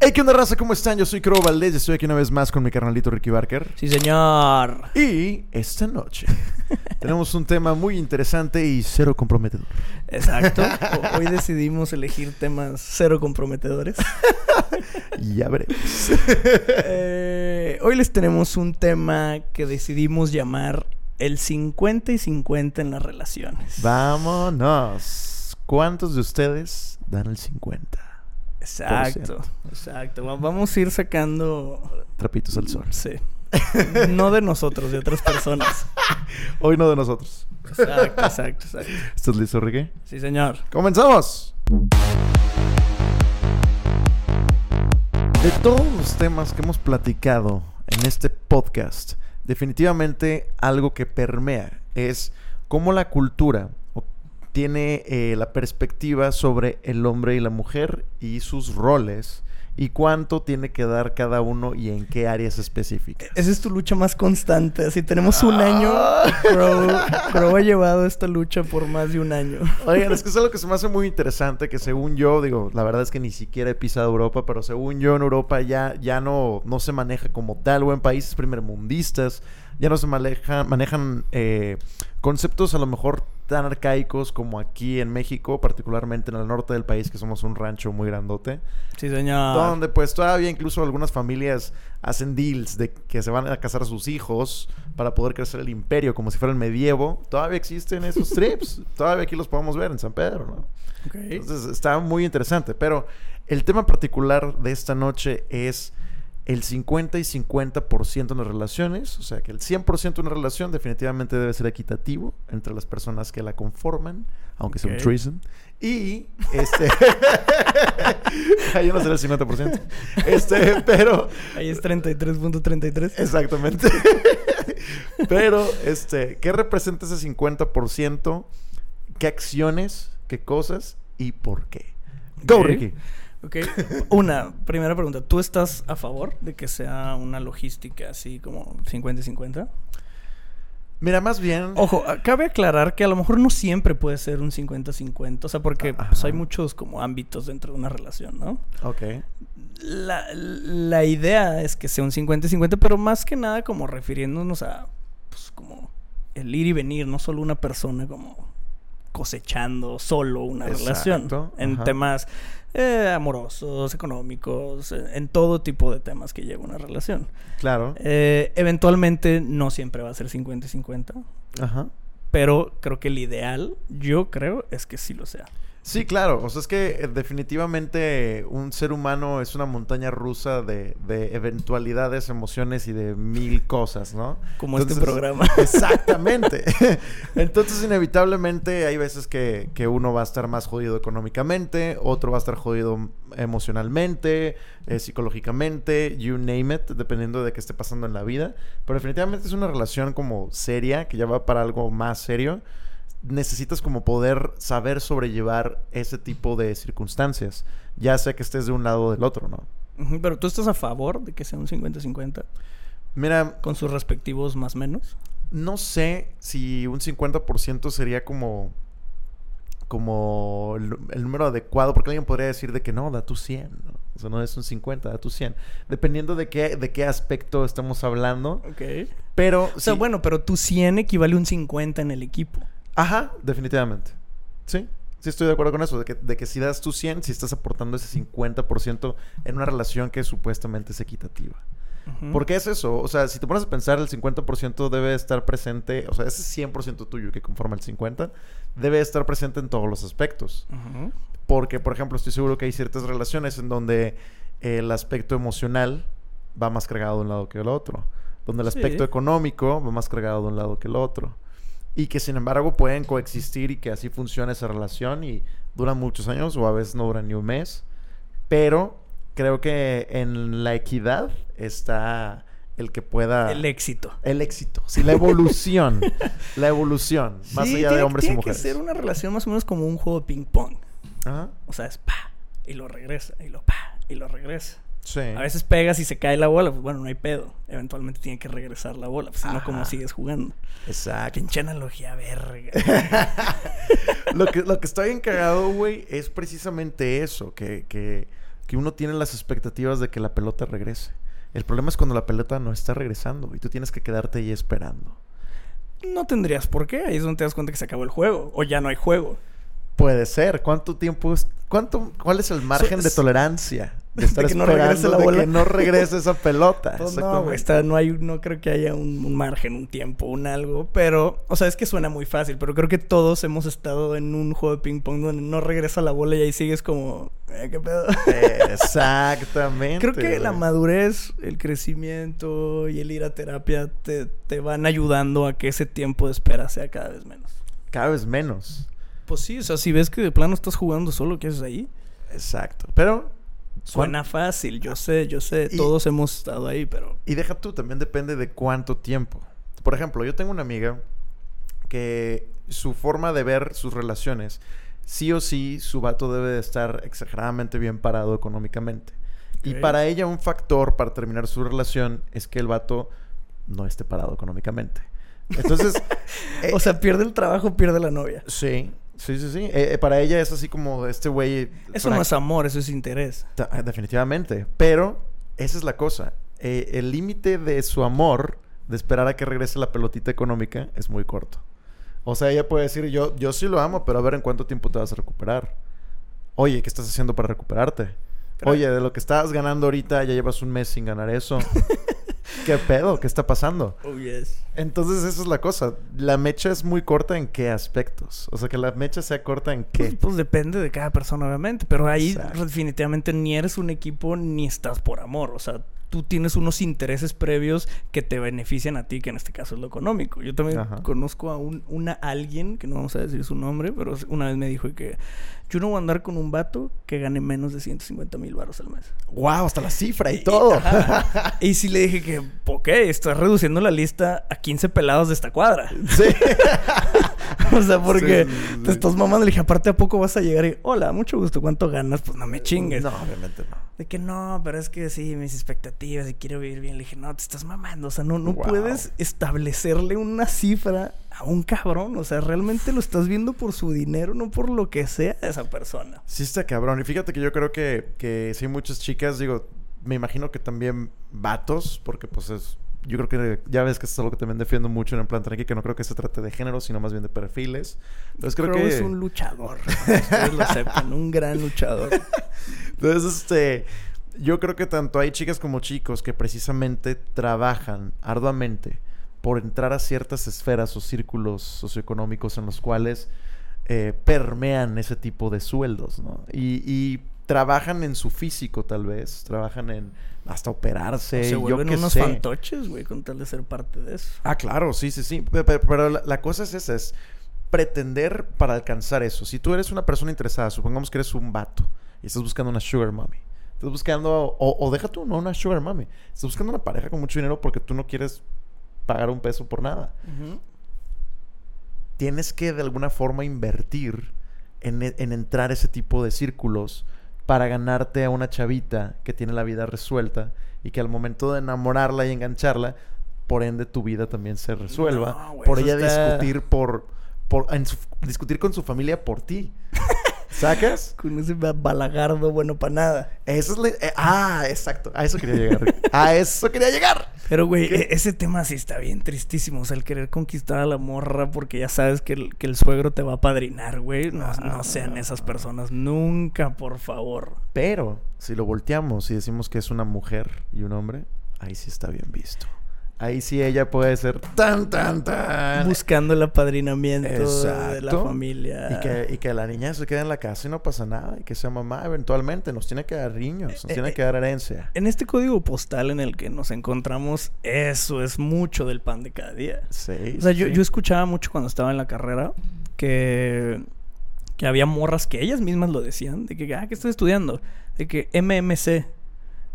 Hey, ¿qué onda, raza? ¿Cómo están? Yo soy Crow Valdés y estoy aquí una vez más con mi carnalito Ricky Barker. Sí, señor. Y esta noche tenemos un tema muy interesante y cero comprometedor. Exacto. Hoy decidimos elegir temas cero comprometedores. Ya veremos. Eh, hoy les tenemos un tema que decidimos llamar el 50 y 50 en las relaciones. Vámonos. ¿Cuántos de ustedes dan el 50? Exacto, exacto. Va- Vamos a ir sacando... Trapitos al sol. Sí. No de nosotros, de otras personas. Hoy no de nosotros. Exacto, exacto, exacto. ¿Estás listo, Ricky? Sí, señor. ¡Comenzamos! De todos los temas que hemos platicado en este podcast, definitivamente algo que permea es cómo la cultura tiene eh, la perspectiva sobre el hombre y la mujer y sus roles y cuánto tiene que dar cada uno y en qué áreas específicas. Esa es tu lucha más constante. Así tenemos un año. Crow, Crow ha llevado esta lucha por más de un año. Oigan, es que es algo que se me hace muy interesante, que según yo, digo, la verdad es que ni siquiera he pisado Europa, pero según yo en Europa ya, ya no, no se maneja como tal, o en países primermundistas, ya no se maneja, manejan eh, conceptos a lo mejor tan arcaicos como aquí en México, particularmente en el norte del país, que somos un rancho muy grandote, Sí, señor. donde pues todavía incluso algunas familias hacen deals de que se van a casar a sus hijos para poder crecer el imperio como si fuera el medievo. Todavía existen esos trips. todavía aquí los podemos ver en San Pedro, ¿no? Entonces está muy interesante. Pero el tema particular de esta noche es el 50 y 50% en las relaciones. O sea, que el 100% de una relación definitivamente debe ser equitativo entre las personas que la conforman, aunque sea un threesome. Y este. Ahí no será el 50%. Este, pero. Ahí es 33.33. Exactamente. Pero, este, ¿qué representa ese 50%? ¿Qué acciones? ¿Qué cosas? ¿Y por qué? Go. Ricky. Ok. Una, primera pregunta. ¿Tú estás a favor de que sea una logística así como 50 y 50? Mira, más bien. Ojo, ah, cabe aclarar que a lo mejor no siempre puede ser un 50-50. O sea, porque pues, Ajá. hay muchos como ámbitos dentro de una relación, ¿no? Ok. La, la idea es que sea un 50-50, pero más que nada como refiriéndonos a, pues, como el ir y venir, no solo una persona como cosechando solo una relación. En ajá. temas eh, amorosos, económicos, en, en todo tipo de temas que lleva una relación. Claro. Eh, eventualmente no siempre va a ser 50-50, Ajá. pero creo que el ideal, yo creo, es que sí lo sea. Sí, claro. O sea, es que eh, definitivamente un ser humano es una montaña rusa de, de eventualidades, emociones y de mil cosas, ¿no? Como este programa. Exactamente. Entonces, inevitablemente, hay veces que, que uno va a estar más jodido económicamente, otro va a estar jodido emocionalmente, eh, psicológicamente, you name it, dependiendo de qué esté pasando en la vida. Pero definitivamente es una relación como seria, que ya va para algo más serio. Necesitas como poder saber sobrellevar ese tipo de circunstancias, ya sea que estés de un lado o del otro, ¿no? Pero tú estás a favor de que sea un 50-50 Mira, con sus respectivos más menos. No sé si un 50% sería como como el, el número adecuado, porque alguien podría decir de que no, da tu 100, ¿no? O sea, no es un 50, da tu 100. Dependiendo de qué, de qué aspecto estamos hablando. Ok. Pero, O sea, sí- bueno, pero tu 100 equivale a un 50 en el equipo. Ajá, definitivamente. Sí, sí estoy de acuerdo con eso, de que, de que si das tu 100, si estás aportando ese 50% en una relación que supuestamente es equitativa. Ujú. ¿Por qué es eso? O sea, si te pones a pensar, el 50% debe estar presente, o sea, ese 100% tuyo que conforma el 50%, debe estar presente en todos los aspectos. Porque, por ejemplo, estoy seguro que hay ciertas relaciones en donde el aspecto emocional va más cargado de un lado que del otro. Donde el Sí. aspecto económico va más cargado de un lado que el otro. Y que, sin embargo, pueden coexistir y que así funciona esa relación y duran muchos años o a veces no duran ni un mes. Pero creo que en la equidad está el que pueda... El éxito. el éxito. Sí, la evolución. la evolución. Más Sí, allá de tiene- hombres y tiene mujeres. que ser una relación más o menos como un juego de ping-pong. O sea, es pa, y lo regresa, y lo pa, y lo regresa. Sí. A veces pegas y se cae la bola, pues bueno, no hay pedo. Eventualmente tiene que regresar la bola, pues si no. ¿cómo sigues jugando? Exacto. Pinche analogía, verga. lo, que, lo que está bien cagado, güey, es precisamente eso, que, que que uno tiene las expectativas de que la pelota regrese. El problema es cuando la pelota no está regresando y tú tienes que quedarte ahí esperando. No tendrías por qué. Ahí es donde te das cuenta que se acabó el juego. O ya no hay juego. Puede ser. ¿Cuánto tiempo es, cuánto, cuál es el margen de tolerancia de estar que no regrese la de bola? que no regrese esa pelota? Pues no, está- no hay, no creo que haya un, un margen, un tiempo, un algo. Pero, o sea, es que suena muy fácil, pero creo que todos hemos estado en un juego de ping pong donde no regresa la bola y ahí sigues como, eh, ¿qué pedo? Exactamente. Creo que la madurez, el crecimiento y el ir a terapia te, te van ayudando a que ese tiempo de espera sea cada vez menos. Cada vez menos. Pues sí, o sea, si ves que de plano estás jugando solo, ¿qué haces ahí? Exacto. Pero. Suena fácil, yo sé, yo sé, Y- todos hemos estado ahí, pero... Y deja tú, también depende de cuánto tiempo. Por ejemplo, yo tengo una amiga que su forma de ver sus relaciones, sí o sí, su vato debe de estar exageradamente bien parado económicamente. Y para ella un factor para terminar su relación es que el vato no esté parado económicamente. Entonces, eh, O sea, pierde el trabajo, pierde la novia. sí, sí, sí, sí. Eh, eh, para ella es así como este güey... Eso no es amor, eso es interés. Eh, Definitivamente. Pero esa es la cosa. Eh, el límite de su amor, de esperar a que regrese la pelotita económica, es muy corto. O sea, ella puede decir, yo, yo sí lo amo, pero a ver en cuánto tiempo te vas a recuperar. Oye, ¿qué estás haciendo para recuperarte? Pero- Oye, de lo que estabas ganando ahorita, ya llevas un mes sin ganar eso. ¿Qué pedo? ¿Qué está pasando? Oh, yes. Entonces, esa es la cosa. La mecha es muy corta en qué aspectos. O sea, que la mecha sea corta en Pues, qué. pues depende de cada persona, obviamente. Pero ahí Exacto. definitivamente ni eres un equipo ni estás por amor. O sea, tú tienes unos intereses previos que te benefician a ti, que en este caso es lo económico. Yo también Ajá. conozco a un, una alguien, que no vamos a decir su nombre, pero una vez me dijo que yo no voy a andar con un vato que gane menos de 150 mil baros al mes. ¡Wow! Hasta la cifra y todo. Y sí le dije que, ok, estás reduciendo la lista a 15 pelados de esta cuadra. sí. o sea, porque Sí, sí, sí, te estás mamando. Le dije, aparte, ¿a poco vas a llegar? Y, hola, mucho gusto, ¿cuánto ganas? Pues no me chingues. No, obviamente no. De que no, pero es que sí, mis expectativas y quiero vivir bien. Le dije, no, te estás mamando. O sea, no, no Wow. puedes establecerle una cifra a un cabrón. O sea, realmente lo estás viendo por su dinero, no por lo que sea de esa persona. Sí está cabrón. Y fíjate que yo creo que, que sí muchas chicas, digo, me imagino que también vatos, porque pues es... Yo creo que ya ves que esto es algo que también defiendo mucho en el plan tranqui, que no creo que se trate de género, sino más bien de perfiles. Entonces creo Crow que... es un luchador. Ustedes lo sepan, un gran luchador. Entonces, este, yo creo que tanto hay chicas como chicos que precisamente trabajan arduamente por entrar a ciertas esferas o círculos socioeconómicos en los cuales eh, permean ese tipo de sueldos, ¿no? Y, y trabajan en su físico, tal vez, trabajan en hasta operarse, Se yo vuelven qué unos sé. fantoches, güey, con tal de ser parte de eso. Ah, claro, sí, sí, sí. Pe- pe- Pero, la, la cosa es esa, es pretender para alcanzar eso. Si tú eres una persona interesada, supongamos que eres un vato y estás buscando una sugar mommy. Estás buscando, o, o deja tú, no una sugar mommy. Estás buscando una pareja con mucho dinero porque tú no quieres pagar un peso por nada. Tienes que de alguna forma invertir en, en entrar a ese tipo de círculos para ganarte a una chavita que tiene la vida resuelta y que al momento de enamorarla y engancharla, por ende tu vida también se resuelva. No, por ella está- discutir por, por en su- discutir con su familia por ti. ¿Sacas? Con ese ba- balagardo bueno para nada. Eso es la- eh, ah, exacto. A eso quería llegar. A eso quería llegar. Pero, güey, ¿Qué? e- ese tema sí está bien tristísimo. O sea, el querer conquistar a la morra porque ya sabes que el, que el suegro te va a padrinar, güey. No, no sean esas personas. Nunca, por favor. Pero si lo volteamos y decimos que es una mujer y un hombre, ahí sí está bien visto. Ahí sí ella puede ser tan, tan, tan. Buscando el apadrinamiento de la familia. Y que, y que la niña se quede en la casa y no pasa nada. Y que sea mamá eventualmente. Nos tiene que dar niños. Nos Eh, tiene eh, que dar herencia. En este código postal en el que nos encontramos, eso es mucho del pan de cada día. Sí. O sea, yo, sí. yo escuchaba mucho cuando estaba en la carrera que, que había morras que ellas mismas lo decían, de que, ah, ¿qué estoy estudiando? De que MMC.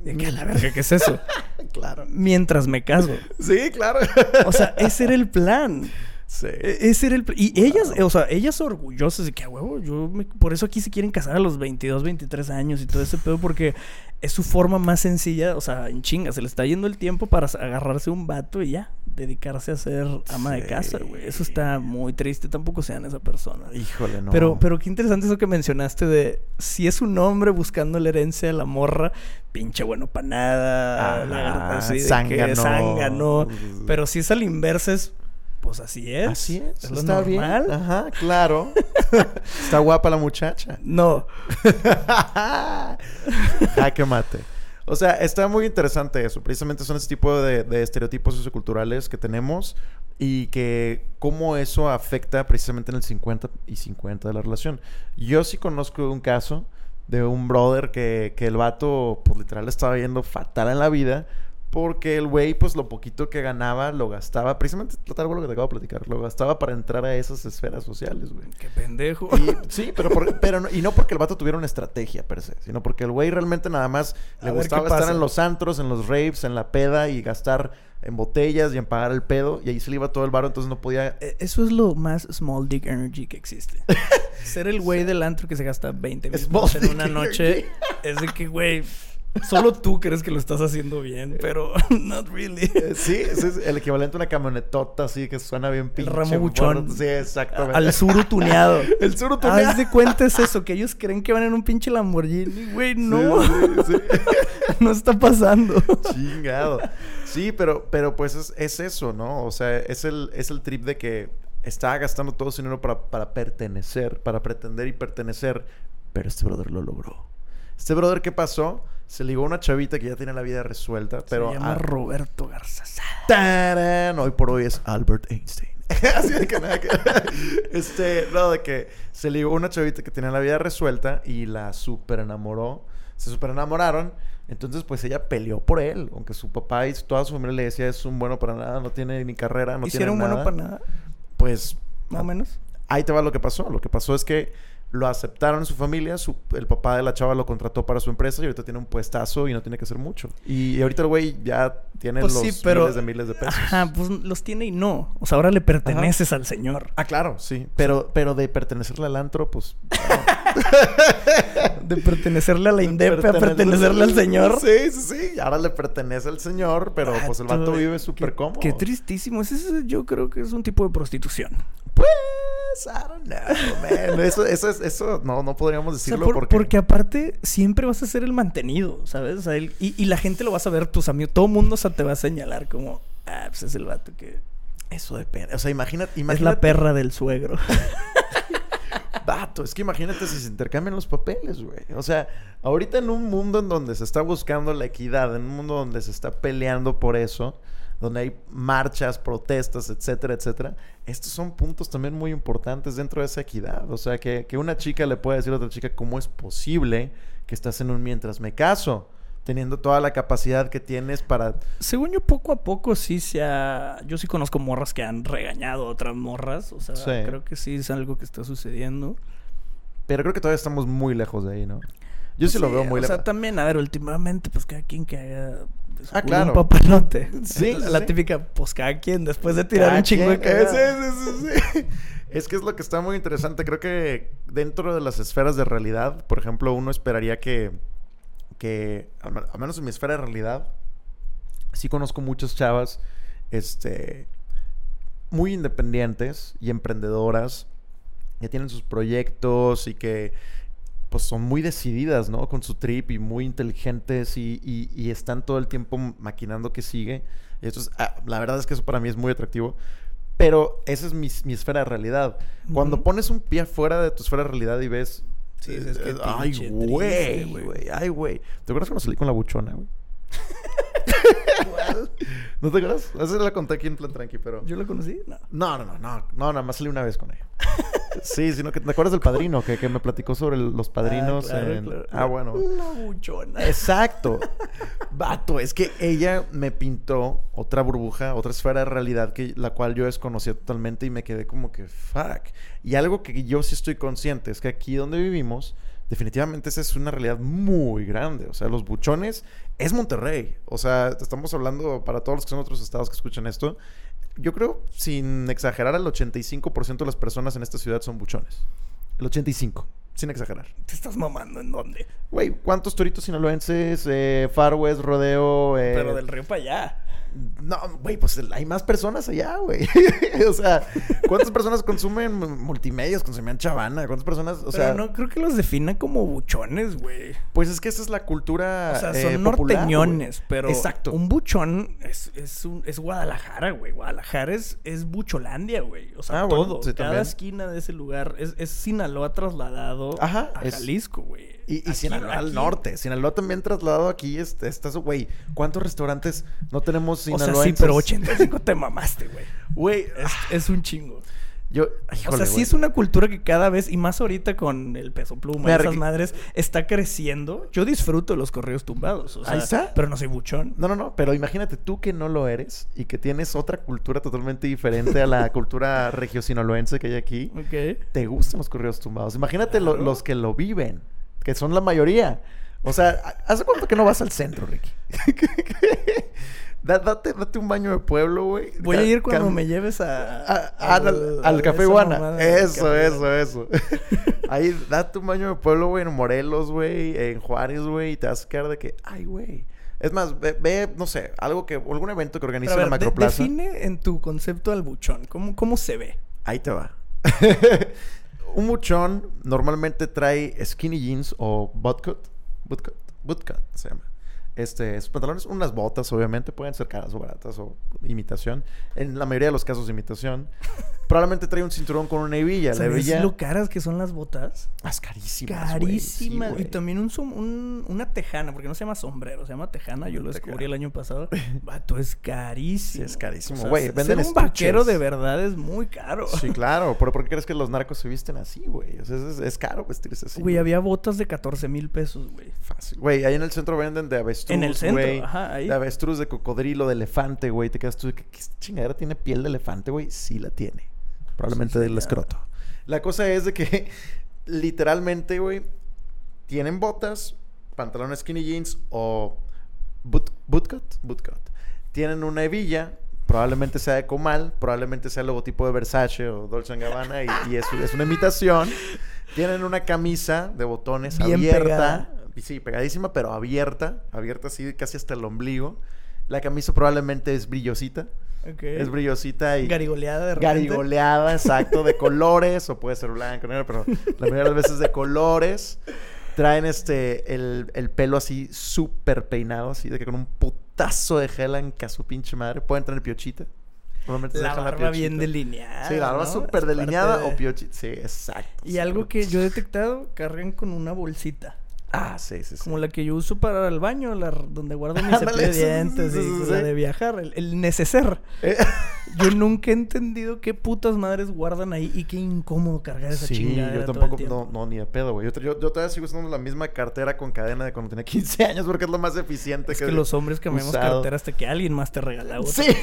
De a la verga, ¿qué es eso? Claro. Mientras me caso. Sí, claro. O sea, ese era el plan. sí. E- Ese era el plan. Y ellas, o sea, ellas orgullosas de que, a huevo, yo me- por eso aquí se quieren casar a los 22, 23 años y todo ese pedo, porque es su forma más sencilla, o sea, en chinga, se le está yendo el tiempo para agarrarse un vato y ya, dedicarse a ser ama de casa, güey. Eso está muy triste. Tampoco sean esa persona. Híjole, no. Pero, pero qué interesante eso que mencionaste de si es un hombre buscando la herencia de la morra, pinche bueno para nada, lagarto, así que zángano. zángano. Pero si es al inverso, es pues así es. Así es. Es lo está normal. bien. Ajá, claro. está guapa la muchacha. No. Jaque mate. O sea, está muy interesante eso. Precisamente son ese tipo de, estereotipos socioculturales que tenemos y que cómo eso afecta precisamente en el 50 y 50 de la relación. Yo sí conozco un caso de un brother que, que el vato, pues literal, estaba yendo fatal en la vida porque el güey, pues lo poquito que ganaba lo gastaba, precisamente tal cual lo que te acabo de platicar, lo gastaba para entrar a esas esferas sociales, güey. Qué pendejo. Y, sí, pero, por- pero no, y no porque el vato tuviera una estrategia per se, sino porque el güey realmente nada más A le gustaba estar en los antros, en los raves, en la peda y gastar en botellas y en pagar el pedo. Y ahí se le iba todo el varo, entonces no podía. Eh, Eso es lo más small dick energy que existe. Ser el güey del antro que se gasta 20 mil en una energy. noche es de que, güey, solo tú crees que lo estás haciendo bien, pero not really. Eh, Sí, ese es el equivalente a una camionetota así que suena bien pinche. ramo buchón. Sí, exactamente. Al suru tuneado. El suru tuneado. Haz de cuenta es eso, que ellos creen que van en un pinche Lamborghini, güey, no. Sí, sí, sí. no está pasando. Chingado. Sí, pero, pero pues es, es eso, ¿no? O sea, es el, es el trip de que estaba gastando todo su dinero para, para pertenecer, para pretender y pertenecer. Pero este brother lo logró. Este brother, ¿qué pasó? Se ligó a una chavita que ya tiene la vida resuelta, pero... Se llama Roberto Garza. ¡tarán! Hoy por hoy es Albert Einstein. Así de que nada que... Este, no, de que se ligó a una chavita que tenía la vida resuelta y la super enamoró. Se super enamoraron. Entonces, pues ella peleó por él. Aunque su papá y toda su familia le decía es un bueno para nada, no tiene ni carrera, no ¿Hicieron tiene bueno nada. para nada? Pues Más o menos. ahí te va lo que pasó. Lo que pasó es que lo aceptaron en su familia, su- el papá de la chava lo contrató para su empresa y ahorita tiene un puestazo y no tiene que hacer mucho. Y ahorita el güey ya tiene Pues los sí, pero... miles de miles de pesos. Ajá, pues los tiene y no. O sea, ahora le perteneces al señor. Ah, claro, sí. Pero, pero de pertenecerle al antro, pues. De pertenecerle a la de INDEP a pertenecerle al señor. Sí, sí, sí. Ahora le pertenece al señor, pero pues el vato vive súper cómodo. Qué tristísimo. Ese es- yo creo que es un tipo de prostitución. Pues, I don't know, man. Eso, eso, es- eso no, no podríamos O sea, decirlo por- porque. porque aparte siempre vas a ser el mantenido, ¿sabes? O sea, el- y, y la gente lo vas a ver, tus amigos, todo mundo o sea, te va a señalar como, ah, pues es el vato que Eso depende. O sea, imagínate. es imagínate la perra del suegro. Vato, es que imagínate si se intercambian los papeles, güey. O sea, ahorita en un mundo en donde se está buscando la equidad, en un mundo donde se está peleando por eso, donde hay marchas, protestas, etcétera, etcétera, estos son puntos también muy importantes dentro de esa equidad. O sea, que, que una chica le pueda decir a otra chica cómo es posible que estás en un mientras me caso, teniendo toda la capacidad que tienes para... Según yo, poco a poco sí se ha... Yo sí conozco morras que han regañado a otras morras. O sea, Sí. creo que sí es algo que está sucediendo. Pero creo que todavía estamos muy lejos de ahí, ¿no? Yo sí, lo veo muy O lejos. sea, también, a ver, últimamente, pues cada quien que haga... de su Ah, claro. Un papalote. Sí, La, sí, típica, pues cada quien, después de tirar Cada un chingo de sí. Es que es lo que está muy interesante. Creo que dentro de las esferas de realidad, por ejemplo, uno esperaría que, que al menos en mi esfera de realidad, sí conozco muchas chavas, este, muy independientes y emprendedoras, que tienen sus proyectos y que pues son muy decididas, ¿no? Con su trip y muy inteligentes y, y- y están todo el tiempo maquinando que sigue. Esto es, ah, la verdad es que eso para mí es muy atractivo. Pero esa es mi, mi esfera de realidad. Cuando Ujú. pones un pie afuera de tu esfera de realidad y ves... Sí, es que eh, ay, güey. güey, ay, güey. ¿Te acuerdas cuando salí con la buchona, güey? ¿No te acuerdas? Esa la conté aquí en plan tranqui, pero... ¿Yo lo conocí? No. No, no, no, no, no, nada más salí una vez con ella. Sí, sino que te acuerdas del padrino, que, que me platicó sobre el- los padrinos. Ah, claro, en- claro. ah, bueno. La buchona. Exacto. Vato, es que ella me pintó otra burbuja, otra esfera de realidad que la cual yo desconocía totalmente y me quedé como que fuck. Y algo que yo sí estoy consciente es que aquí donde vivimos, definitivamente esa es una realidad muy grande. O sea, los buchones es Monterrey. O sea, estamos hablando para todos los que son otros estados que escuchan esto. Yo creo, sin exagerar, el 85% de las personas en esta ciudad son buchones. El 85, sin exagerar. ¿Te estás mamando en dónde? Güey, ¿cuántos toritos sinaloenses, eh, Far West, Rodeo? eh, Pero del río para allá. No, güey, pues hay más personas allá, güey. o sea, ¿cuántas personas consumen multimedios? Consumían chavana. ¿Cuántas personas? O sea, no creo que los defina como buchones, güey. Pues es que esa es la cultura. O sea, son eh, norteñones, pero. Exacto. Un buchón es, es, un, es Guadalajara, güey. Guadalajara es, es Bucholandia, güey. O sea, ah, todo. Cada esquina de ese lugar es, es Sinaloa trasladado a Jalisco, güey. Y, y Sinaloa al norte. Sinaloa también trasladado aquí. Estás, güey. ¿Cuántos restaurantes no tenemos Sinaloa? O sea, sí, pero 85 te mamaste, güey. Güey. Es, un chingo. Yo, o sea, sí es una cultura que cada vez, y más ahorita con el peso pluma y esas madres, está creciendo. Yo disfruto los correos tumbados. O sea, Ahí está. Pero no soy buchón. No, no, no. Pero imagínate tú que no lo eres y que tienes otra cultura totalmente diferente a la cultura regio-sinaloense que hay aquí. Ok. Te gustan los correos tumbados. Imagínate los que lo viven que son la mayoría. O sea, ¿hace cuánto que no vas al centro, Ricky? date, date, un baño de pueblo, güey. Voy a ir cuando me lleves a, al, Café Iguana. Eso, eso, eso. Ahí, date un baño de pueblo, güey, en Morelos, güey, en Juárez, güey, y te vas a quedar de que, ay, güey. Es más, ve, no sé, algo que, algún evento que organice la Macroplaza. define en tu concepto al buchón. ¿Cómo, cómo se ve? Ahí te va un muchón normalmente trae skinny jeans o bootcut. Bootcut. Bootcut se llama. Este, sus pantalones, unas botas, obviamente, pueden ser caras o baratas o imitación. En la mayoría de los casos, imitación. Probablemente trae un cinturón con una hebilla. La hebilla. lo caras que son las botas? Más carísimas. Carísimas. y también un, una tejana, porque no se llama sombrero, se llama tejana. Yo lo descubrí el año pasado. Vato, es carísimo. es carísimo, güey. ser un vaquero de verdad es muy caro. Sí, claro. ¿Pero por qué crees que los narcos se visten así, güey? O sea, es, caro vestirse así. Güey, había botas de 14 mil pesos, güey. Fácil. Güey, ahí en el centro venden de avestruz en el centro, De avestruz, de cocodrilo, de elefante, güey. Te quedas tú ¿qué, chingadera tiene piel de elefante, güey? Sí la tiene. Probablemente del escroto. La cosa es de que literalmente, güey, tienen botas, pantalones skinny jeans o boot, bootcut, bootcut. Tienen una hebilla, probablemente sea de Comal, probablemente sea el logotipo de Versace o Dolce Gabbana y, y es, es, una imitación. Tienen una camisa de botones abierta, sí, pegadísima, pero abierta, abierta así casi hasta el ombligo. La camisa probablemente es brillosita. Es brillosita y... Garigoleada de repente. Garigoleada, exacto, de colores, o puede ser blanco, negro, pero la mayoría de las veces de colores. Traen este, el, el pelo así súper peinado, así de que con un putazo de gel que a su pinche madre. Pueden tener piochita. la barba bien delineada. Sí, la barba súper delineada o piochita. Sí, exacto. Y algo que yo he detectado, cargan con una bolsita. Ah, sí, sí, sí. Como la que yo uso para el baño, la, donde guardo mis cepillos de dientes y la de viajar, el, el neceser. Eh. Yo nunca he entendido qué putas madres guardan ahí y qué incómodo cargar esa sí, chingada. yo tampoco, no, no, ni de pedo, güey. Yo, yo, yo, todavía sigo usando la misma cartera con cadena de cuando tenía 15 años porque es lo más eficiente es que, los hombres cambiamos cartera hasta que alguien más te regala otra. Sí.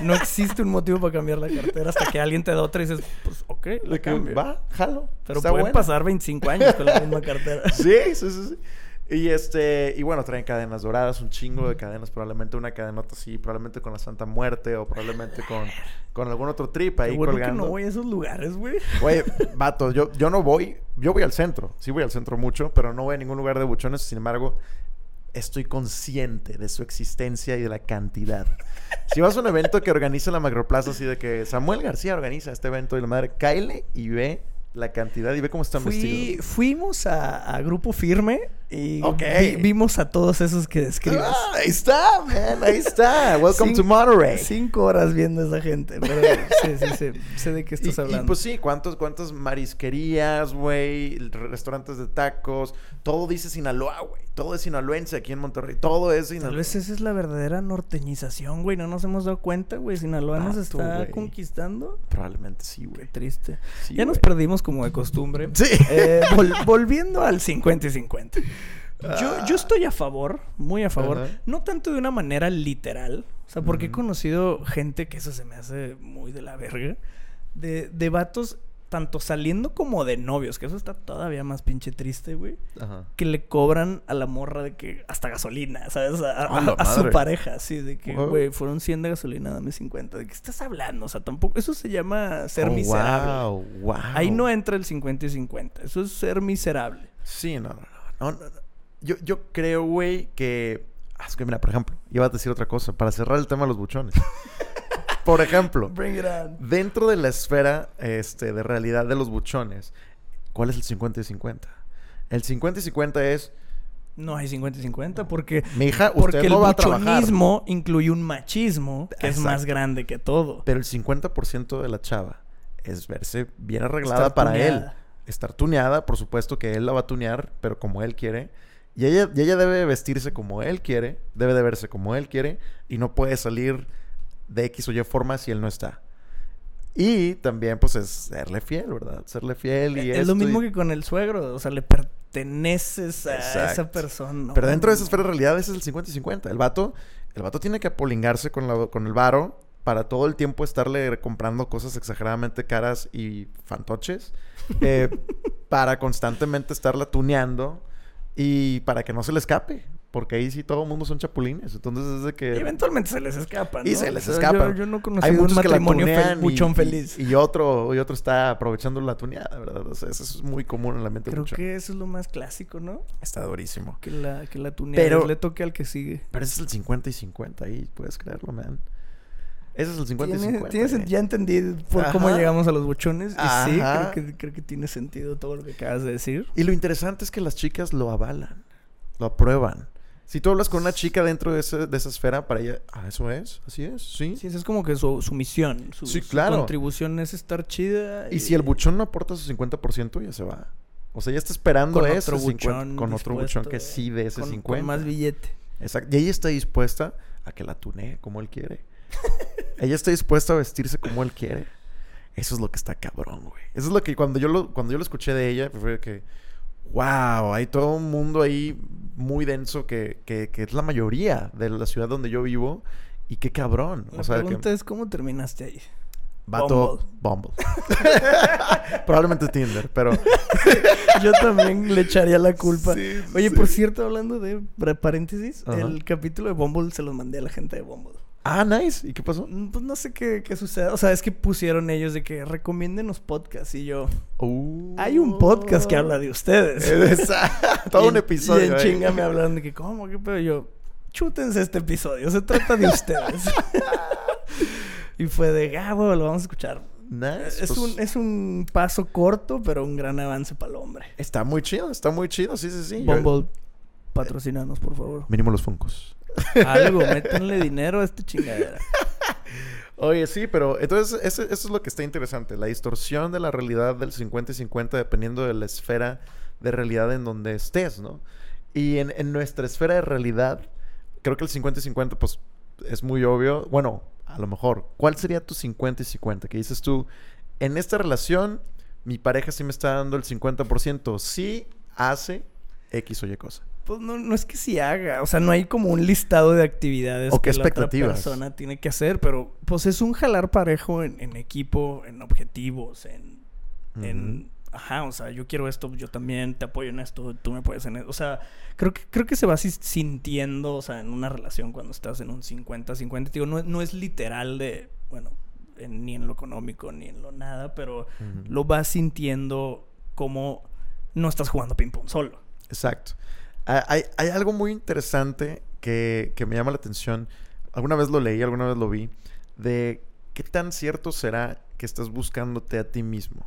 No existe un motivo para cambiar la cartera hasta que alguien te da otra y dices, pues, ok, la cambio. Va, jalo. Pero pueden pasar 25 años con la misma cartera. Sí, sí, sí, sí. Y este, y bueno, traen cadenas doradas, un chingo de cadenas, probablemente una cadenota así, probablemente con la Santa Muerte o probablemente con, con algún otro trip ahí bueno colgando. que no voy a esos lugares, güey. Güey, vato, yo, yo no voy, yo voy al centro, sí voy al centro mucho, pero no voy a ningún lugar de buchones, sin embargo, estoy consciente de su existencia y de la cantidad. Si vas a un evento que organiza la Macroplaza, así de que Samuel García organiza este evento y la madre, cáele y ve la cantidad y ve cómo están vestidos. Fuimos a, Grupo Firme y vimos a todos esos que describes. Ah, ahí está, man, ahí está. Welcome to Monterey. Cinco horas viendo a esa gente. Pero sí, sí, sí. Sé de qué estás hablando. Y pues sí, ¿cuántos, cuántas marisquerías, güey? Restaurantes de tacos. Todo dice Sinaloa, güey. Todo es sinaloense aquí en Monterrey. Todo es Sinaloa. Tal vez esa es la verdadera norteñización, güey. No nos hemos dado cuenta, güey. Sinaloa nos está conquistando. Probablemente sí, güey. triste. ya nos perdimos como de costumbre. Sí. Eh, volviendo al 50 y 50. Yo, yo estoy a favor, muy a favor, no tanto de una manera literal, o sea, porque he conocido gente que eso se me hace muy de la verga, de, de vatos tanto saliendo como de novios, que eso está todavía más pinche triste, güey. Que le cobran a la morra de que hasta gasolina, ¿sabes? A, su pareja, así, de que, güey, fueron 100 de gasolina, dame 50. ¿De qué estás hablando? O sea, tampoco, eso se llama ser oh, miserable. Wow, wow. Ahí no entra el 50 y 50, eso es ser miserable. Sí, no, no, no. no, Yo, yo creo, güey, que Ah, Es que mira, por ejemplo, iba a decir otra cosa, para cerrar el tema de los buchones. por ejemplo, Bring it on. dentro de la esfera este, de realidad de los buchones, ¿cuál es el 50 y 50? El 50 y 50 es, No hay 50 y 50 porque, mi hija, porque usted el no va a trabajar. buchonismo incluye un machismo que es más grande que todo. Pero el 50% de la chava es verse bien arreglada Estar para él. Estar tuneada, por supuesto que él la va a tunear, pero como él quiere. Y ella, y ella debe vestirse como él quiere, debe de verse como él quiere, y no puede salir de X o Y forma si él no está. Y también, pues, es serle fiel, ¿verdad? Serle fiel y es lo y- mismo que con el suegro, o sea, le perteneces a esa persona. Pero dentro de esa esfera de realidad, ese es el 50 y 50. El vato, el vato tiene que apolingarse con, la- con el varo para todo el tiempo estarle comprando cosas exageradamente caras y fantoches. eh, para constantemente estarla tuneando y para que no se le escape. Porque ahí sí todo el mundo son chapulines. Entonces es de Y que... eventualmente se les escapa, Y se les O sea, escapa. Yo, yo no conocí Hay un muchos que la matrimonio fel- tunean y- buchón y- feliz. Y, otro, y otro está aprovechando la tuneada, ¿verdad? O sea, eso es muy común en la mente Creo buchón. que eso es lo más clásico, ¿no? Está durísimo. Que la, que la tuneada Pero- le toque al que sigue. Pero ese es el 50 y 50 ahí, puedes creerlo, man. Ese es el 50 y Tiene- 50. tiene sen- eh. ya entendí por cómo llegamos a los buchones. Y sí, creo que, creo que tiene sentido todo lo que acabas de decir. Y lo interesante es que las chicas lo avalan, lo aprueban. Si tú hablas con una chica dentro de, ese- de esa esfera, para ella, ah, eso es, así es, sí. Sí, esa es como que su, su misión. Su, Sí, su claro. contribución es estar chida. Y si el buchón no aporta su 50%, ya se va. O sea, ya está esperando Con ese otro 50 buchón con otro buchón que sí de ese con, 50. con más billete. Exacto. Y ella está dispuesta a que la tunee como él quiere. ella está dispuesta a vestirse como él quiere. Eso es lo que está cabrón, güey. Eso es lo que cuando yo lo, cuando yo lo escuché de ella, fue que, wow, hay todo un mundo ahí muy denso que, que, que es la mayoría de la ciudad donde yo vivo. Y qué cabrón. La o sea, pregunta que es cómo terminaste ahí. vato Bumble. Probablemente Tinder, pero... Yo también le echaría la culpa. Sí, Oye, sí. por cierto, hablando de paréntesis, el capítulo de Bumble se los mandé a la gente de Bumble. Ah, nice. ¿Y qué pasó? Mm, Pues no sé qué, qué sucede. O sea, es que pusieron ellos de que recomienden los podcasts. Y yo, Uh. hay un podcast que habla de ustedes. Esa- Todo Y un episodio. Y en chinga me hablan de que, ¿cómo? ¿Qué pedo? Yo, chútense este episodio. Se trata de ustedes. y fue de, ah, bueno, lo vamos a escuchar. Nice. Es, pues, un, es un paso corto, pero un gran avance para el hombre. Está muy chido, está muy chido. Sí, sí, sí. Yo- Bumble, patrocinanos, por favor. Mínimo los funcos. Algo, métanle dinero a esta chingadera. Oye, sí, pero entonces eso es lo que está interesante. La distorsión de la realidad del 50 y 50 dependiendo de la esfera de realidad en donde estés, ¿no? Y en, en nuestra esfera de realidad, creo que el 50 y 50, pues, es muy obvio. Bueno, a lo mejor, ¿cuál sería tu 50 y 50? Que dices tú, en esta relación, mi pareja sí me está dando el 50%, sí hace X o Y cosa. Pues no, no es que si haga, o sea, no hay como un listado de actividades O que la otra persona tiene que hacer, pero pues es un jalar parejo en, en equipo, en objetivos, en, en ajá, o sea, yo quiero esto, yo también te apoyo en esto, tú me apoyas en esto, o sea, creo que creo que se va sintiendo, o sea, en una relación cuando estás en un 50-50, digo, no, no es literal de, bueno, en- ni en lo económico ni en lo nada, pero lo vas sintiendo como no estás jugando ping pong solo. Exacto. Ah, Hay, hay algo muy interesante que, que me llama la atención. Alguna vez lo leí, alguna vez lo vi. De qué tan cierto será que estás buscándote a ti mismo.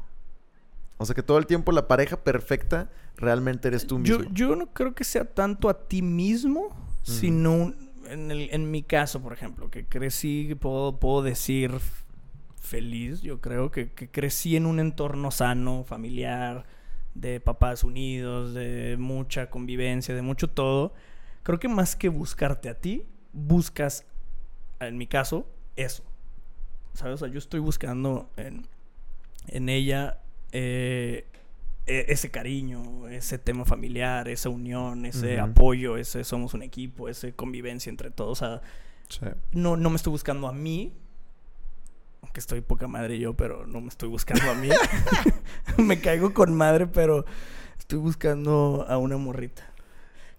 O sea, que todo el tiempo la pareja perfecta realmente eres tú mismo. Yo, yo no creo que sea tanto a ti mismo, sino en, el- en mi caso, por ejemplo, que crecí, puedo, puedo decir feliz, yo creo que, que crecí en un entorno sano, familiar, de papás unidos, de mucha convivencia, de mucho todo. Creo que más que buscarte a ti, buscas, en mi caso, eso. ¿Sabes? O sea, yo estoy buscando en, en ella eh, e- ese cariño, ese tema familiar, esa unión, ese apoyo, ese somos un equipo, ese convivencia entre todos. O sea, Sí. no, no me estoy buscando a mí. Aunque estoy poca madre yo, pero no me estoy buscando a mí. me caigo con madre, pero estoy buscando a una morrita.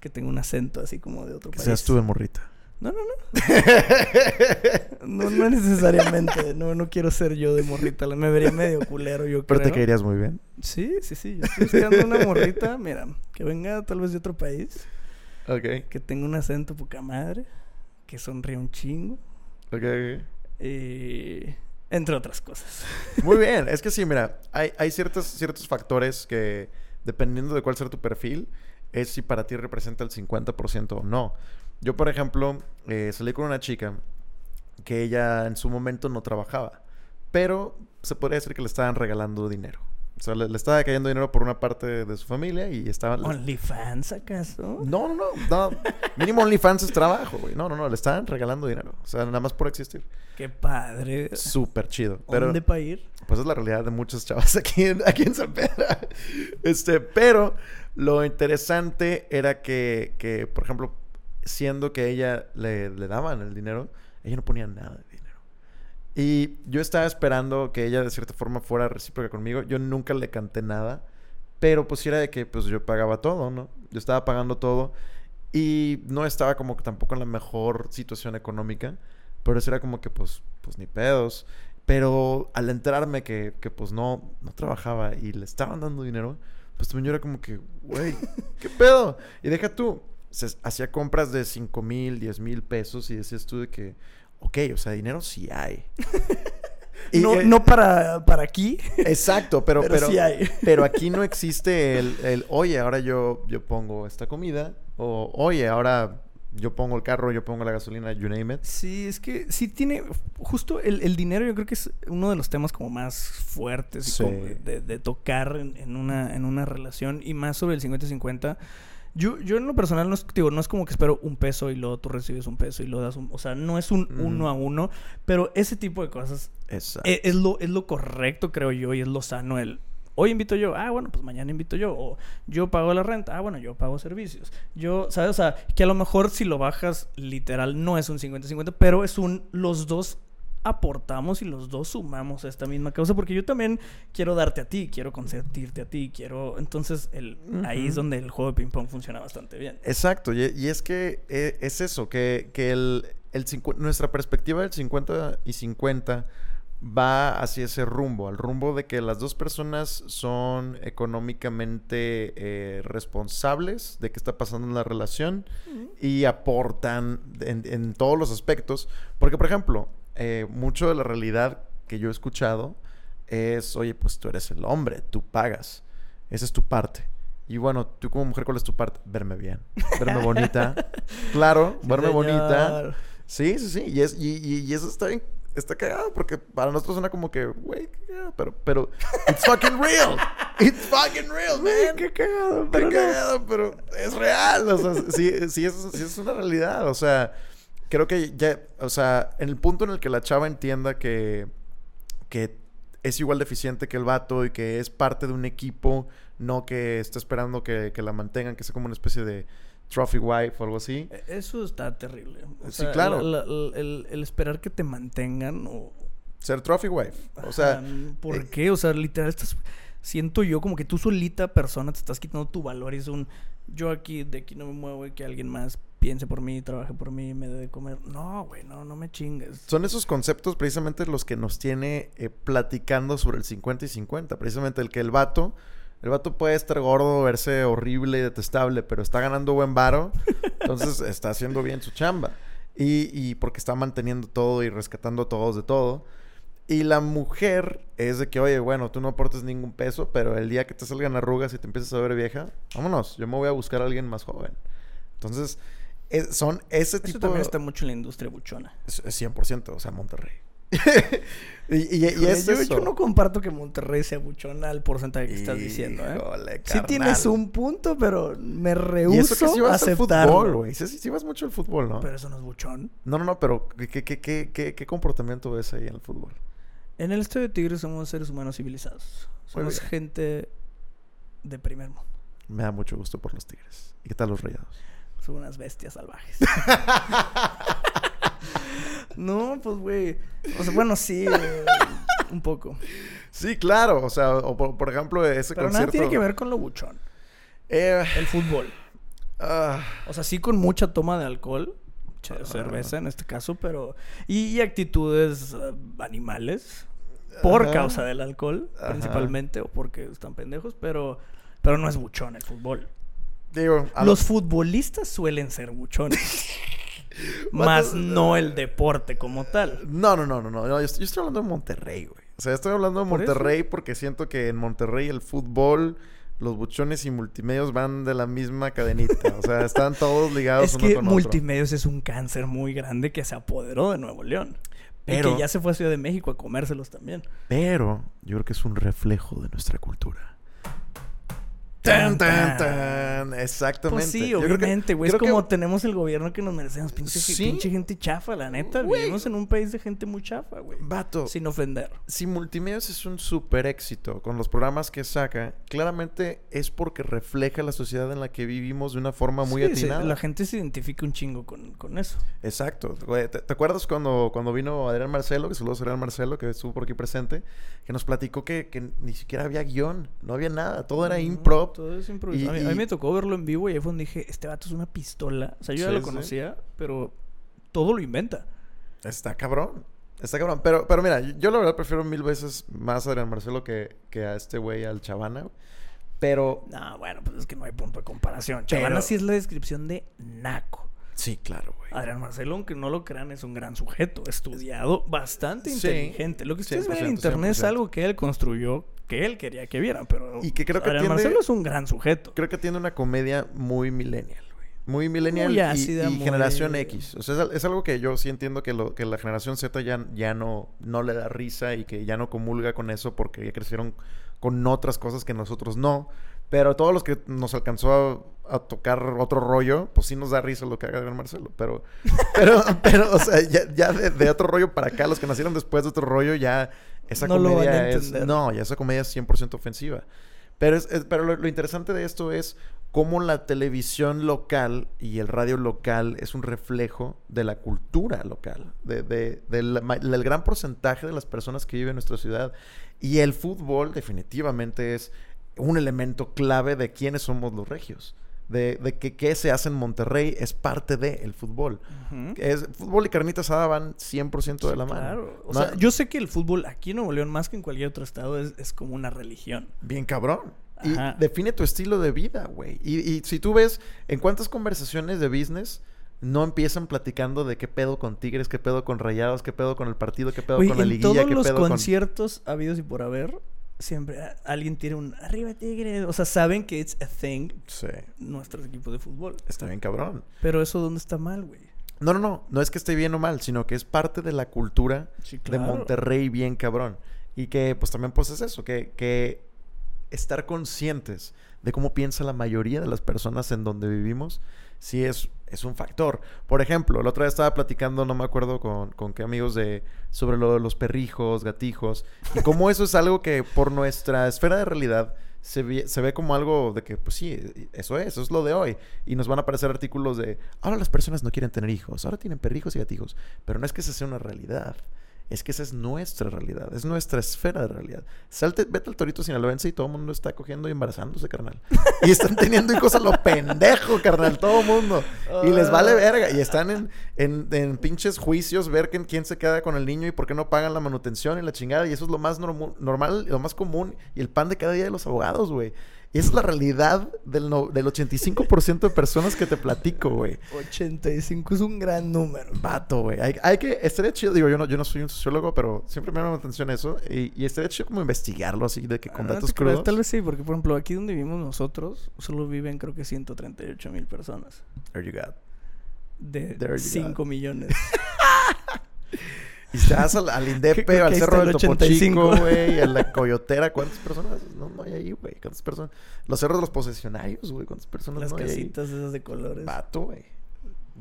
Que tenga un acento así como de otro Que país. seas tú de morrita. No, no, no. No, no necesariamente. No, no quiero ser yo de morrita. Me vería medio culero, yo Pero creo. te caerías muy bien. Sí, sí, sí. Yo estoy buscando una morrita, mira, que venga tal vez de otro país. Ok. Que tenga un acento poca madre. Que sonríe un chingo. Ok, ok. eh, entre otras cosas. Muy bien. Es que sí, mira, hay, ciertos, ciertos factores que, dependiendo de cuál sea tu perfil, es si para ti representa el 50% o no. Yo, por ejemplo, eh, salí con una chica que ella en su momento no trabajaba, pero se podría decir que le estaban regalando dinero. O sea, le, le estaba cayendo dinero por una parte de su familia y estaba... ¿OnlyFans acaso? No, no, no, no. Mínimo OnlyFans es trabajo, güey. No, no, no. Le estaban regalando dinero. O sea, nada más por existir. Qué padre. Súper chido. Pero, ¿Dónde para ir? pues es la realidad de muchos chavos aquí en, aquí en San Pedro. Este, pero lo interesante era que, que, por ejemplo, siendo que ella le, le daban el dinero, ella no ponía nada. Y yo estaba esperando que ella de cierta forma fuera recíproca conmigo. Yo nunca le canté nada. Pero pues era de que pues yo pagaba todo, ¿no? Yo estaba pagando todo. Y no estaba como que tampoco en la mejor situación económica. Pero eso era como que pues, pues ni pedos. Pero al enterarme que, que pues no, no trabajaba y le estaban dando dinero, pues también yo era como que, güey, ¿qué pedo? Y deja tú, se hacía compras de 5 mil, 10 mil pesos y decías tú de que, ok, o sea, dinero sí hay. Y, no, eh, no para, para aquí. Exacto, pero, Pero pero, sí hay. pero aquí no existe el, el, oye, ahora yo, yo pongo esta comida, o oye, ahora yo pongo el carro, yo pongo la gasolina, you name it. Sí, es que sí tiene. Justo el, el dinero, yo creo que es uno de los temas como más fuertes y Sí. como de, de tocar en, en una, en una relación. Y más sobre el 50-50. Yo, yo en lo personal no es, digo, no es como que espero un peso y luego tú recibes un peso y lo das un. O sea, no es un uno a uno. Pero ese tipo de cosas Exacto. e- es, lo, es lo correcto, creo yo, y es lo sano. El hoy invito yo, ah, bueno, pues mañana invito yo. O yo pago la renta, ah, bueno, yo pago servicios. Yo, ¿sabes? O sea, que a lo mejor si lo bajas literal no es un 50-50, pero es un los dos aportamos y los dos sumamos a esta misma causa porque yo también quiero darte a ti, quiero consentirte a ti, quiero entonces el ahí es donde el juego de ping pong funciona bastante bien. Exacto, y, y es que eh, es eso, que, que el, el nuestra perspectiva del 50 y 50 va hacia ese rumbo, al rumbo de que las dos personas son económicamente eh, responsables de qué está pasando en la relación y aportan en, en todos los aspectos. Porque, por ejemplo, eh, mucho de la realidad que yo he escuchado es, oye, pues tú eres el hombre, tú pagas, esa es tu parte. Y bueno, tú como mujer, ¿cuál es tu parte? Verme bien, verme bonita. Claro, Sí, verme bonita. Sí, sí, sí. Y, es, y, y- y eso está bien, está cagado porque para nosotros suena como que, güey, qué cagado", pero, pero, it's fucking real. It's fucking real, man. Qué cagado, Qué pero no. cagado, pero es real. O sea, sí, sí, es, sí es una realidad. O sea, creo que ya, o sea, en el punto en el que la chava entienda que, que es igual de eficiente que el vato y que es parte de un equipo, no que está esperando que, que la mantengan, que sea como una especie de trophy wife o algo así. E- Eso está terrible. O Sí, sea, claro. la- la- el, el esperar que te mantengan o... Ser trophy wife. O sea, ¿Por eh, qué? O sea, literal estás... Siento yo como que tú solita persona te estás quitando tu valor y es un... Yo aquí, de aquí no me muevo y que alguien más piense por mí, trabaje por mí, me dé de comer. No, güey, no, no me chingues. Son esos conceptos precisamente los que nos tiene eh, platicando sobre el 50 y 50. Precisamente el que el vato, el vato puede estar gordo, verse horrible y detestable, pero está ganando buen varo, entonces está haciendo bien su chamba. Y, y porque está manteniendo todo y rescatando a todos de todo. Y la mujer es de que, oye, bueno, tú no aportes ningún peso, pero el día que te salgan arrugas y te empieces a ver vieja, vámonos, yo me voy a buscar a alguien más joven. Entonces, es- son ese Eso tipo también está mucho en la industria buchona. es- es 100%, o sea, Monterrey. y, y- y es yo, no comparto que Monterrey sea buchona al porcentaje que estás diciendo, ¿eh? Híjole, Sí tienes un punto, pero me rehuso sí a aceptarlo. fútbol, güey. Sí, sí, sí vas mucho al fútbol, ¿no? Pero eso no es buchón. No, no, no, pero ¿qué, qué, qué, qué, comportamiento ves ahí en el fútbol? En el Estadio de Tigres somos seres humanos civilizados. Somos gente de primer mundo. Me da mucho gusto por los Tigres. ¿Y qué tal los Rayados? Son unas bestias salvajes. no, pues, güey. O sea, bueno, sí, eh, un poco. Sí, claro. O sea, o por, por ejemplo, ese Pero concierto... nada tiene que ver con lo buchón. Eh, El fútbol. ah, O sea, sí con mucha toma de alcohol. cerveza en este caso, pero... Y, y actitudes eh, animales. Por Ajá. causa del alcohol, Ajá. principalmente. O porque están pendejos, pero... Pero no es buchón el fútbol. Digo, a Los futbolistas suelen ser buchones. más no el deporte como tal. No, no, no, no, no. Yo, yo estoy hablando de Monterrey, güey. O sea, estoy hablando de Por eso. Monterrey porque siento que en Monterrey el fútbol, los buchones y multimedios van de la misma cadenita. O sea, están todos ligados Es uno que con otro. multimedios es un cáncer muy grande que se apoderó de Nuevo León. Pero- y que ya se fue a Ciudad de México a comérselos también. Pero yo creo que es un reflejo de nuestra cultura. Tan, Tan, tan. Exactamente. Pues sí, obviamente, güey. Es que- como tenemos el gobierno que nos merecemos. Pinche, Sí. pinche gente chafa, la neta. Vivimos en un país de gente muy chafa, güey. Vato, Sin ofender. si Multimedios es un super éxito con los programas que saca, claramente es porque refleja la sociedad en la que vivimos de una forma muy Sí, atinada. la gente se identifica un chingo con, con eso. Exacto. ¿Te, te acuerdas cuando, cuando vino Adrián Marcelo, que saludos a Adrián Marcelo, que estuvo por aquí presente, que nos platicó que, que ni siquiera había guion, no había nada, todo era improv. Todo es improvisado. Y- a, mí, a mí y- me tocó verlo en vivo y ahí fue donde dije, este vato es una pistola. O sea, yo ya lo sí. conocía, pero todo lo inventa. Está cabrón. Está cabrón. Pero, pero mira, yo la verdad prefiero mil veces más a Adrián Marcelo que, que a este güey, al Chavana. Pero No, bueno, pues es que no hay punto de comparación. Pero- Chavana sí es la descripción de naco. sí, claro, güey. Adrián Marcelo, aunque no lo crean, es un gran sujeto. Estudiado, bastante Sí, inteligente. Lo que ustedes ven en 100%, internet es 100%. algo que él construyó, que él quería que vieran. Pero Y que creo que Adrián tiene- Marcelo es un gran sujeto. Creo que tiene una comedia muy millennial, güey. Muy millennial Muy y- ácida, y, muy- generación X. O sea, es, es algo que yo sí entiendo que, lo, que la generación Z ya, ya no, no le da risa y que ya no comulga con eso porque ya crecieron con otras cosas que nosotros no. Pero todos los que nos alcanzó a, a tocar otro rollo, pues sí nos da risa lo que haga Adrián Marcelo. Pero, pero, pero, o sea, ya, ya de, de otro rollo para acá, los que nacieron después de otro rollo, ya esa No lo van a comedia es. No, ya esa comedia es 100% ofensiva. Pero, es, es- pero lo, lo interesante de esto es cómo la televisión local y el radio local es un reflejo de la cultura local, de, de- del gran porcentaje de las personas que viven en nuestra ciudad. Y el fútbol definitivamente es un elemento clave de quiénes somos los regios. De, de que qué se hace en Monterrey es parte del fútbol. Ujú. Es, fútbol y carnita asada van 100% de la mano. Claro. O No- sea, yo sé que el fútbol aquí en Nuevo León, más que en cualquier otro estado, es, es como una religión. Bien cabrón. Y define tu estilo de vida, güey. Y, y si tú ves en cuántas conversaciones de business no empiezan platicando de qué pedo con Tigres, qué pedo con Rayados, qué pedo con el partido, qué pedo Oye, con la en liguilla, todos qué los pedo con... conciertos habidos y por haber, siempre alguien tiene un arriba Tigres. O sea, saben que it's a thing Sí, nuestros equipos de fútbol. está bien cabrón. Pero eso dónde está mal, güey. No, no, no. No es que esté bien o mal, sino que es parte de la cultura Sí, de Monterrey bien cabrón. Y que pues también pues es eso, que, que estar conscientes de cómo piensa la mayoría de las personas en donde vivimos, sí es, es un factor. Por ejemplo, la otra vez estaba platicando, no me acuerdo con, con qué amigos de sobre lo de los perrijos, gatijos, y cómo eso es algo que por nuestra esfera de realidad se ve, se ve como algo de que, pues sí, eso es, eso es lo de hoy. Y nos van a aparecer artículos de, ahora las personas no quieren tener hijos, ahora tienen perrijos y gatijos. Pero no es que esa sea una realidad. Es que esa es nuestra realidad, es nuestra esfera de realidad. Salte, vete al torito sinaloense y todo el mundo está cogiendo y embarazándose, carnal. Y están teniendo hijos a lo pendejo, carnal, todo el mundo. Y les vale verga. Y están en, en, en pinches juicios, ver quién, quién se queda con el niño y por qué no pagan la manutención y la chingada. Y eso es lo más normal, lo más común y el pan de cada día de los abogados, güey. Es la realidad del, no- del 85% de personas que te platico, güey. 85 es un gran número. Vato, güey. Hay, hay que... Estaría chido... Digo, yo no, yo no soy un sociólogo, pero siempre me llama la atención eso. Y, y estaría chido como investigarlo así, de que con Ah, no datos creas, crudos. Tal vez sí, porque por ejemplo, aquí donde vivimos nosotros, solo viven creo que 138 mil personas. There you go. De There you 5 go. millones. Y te vas al, al Indepe, al Cerro del el Topo 85. Chico, güey, a la Coyotera. ¿Cuántas personas? No, no hay ahí, güey. ¿Cuántas personas? Los cerros de los posesionarios, güey. ¿Cuántas personas Las no hay ahí? casitas esas de colores. Vato, güey.